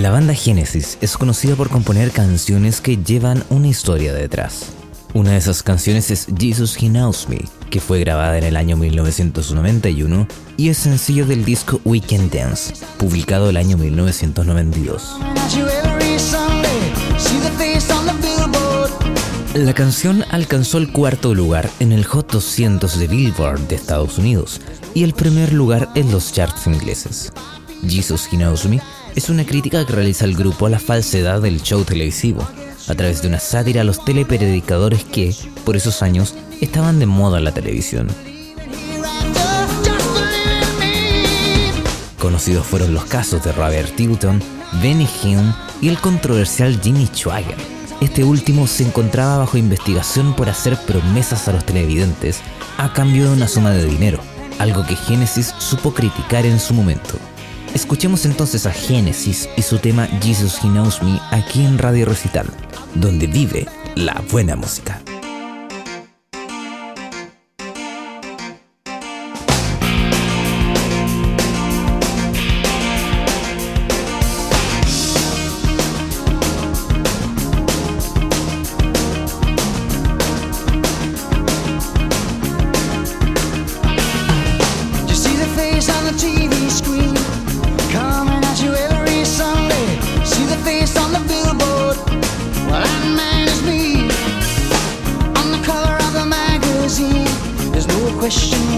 La banda Genesis es conocida por componer canciones que llevan una historia detrás. Una de esas canciones es Jesus He Knows Me, que fue grabada en el año 1991 y es sencillo del disco We Can Dance, publicado el año 1992. La canción alcanzó el cuarto lugar en el Hot 200 de Billboard de Estados Unidos y el primer lugar en los charts ingleses. Jesus He Knows Me es una crítica que realiza el grupo a la falsedad del show televisivo, a través de una sátira a los telepredicadores que, por esos años, estaban de moda en la televisión. Conocidos fueron los casos de Robert Tilton, Benny Hill y el controversial Jimmy Schwager. Este último se encontraba bajo investigación por hacer promesas a los televidentes a cambio de una suma de dinero, algo que Genesis supo criticar en su momento. Escuchemos entonces a Genesis y su tema Jesus He Knows Me aquí en Radio Recital, donde vive la buena música. question.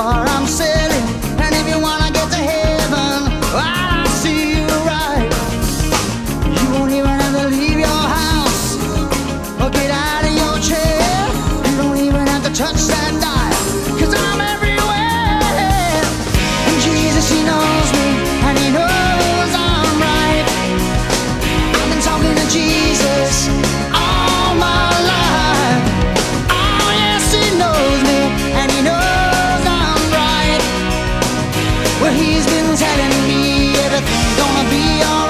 are telling me everything's gonna be alright.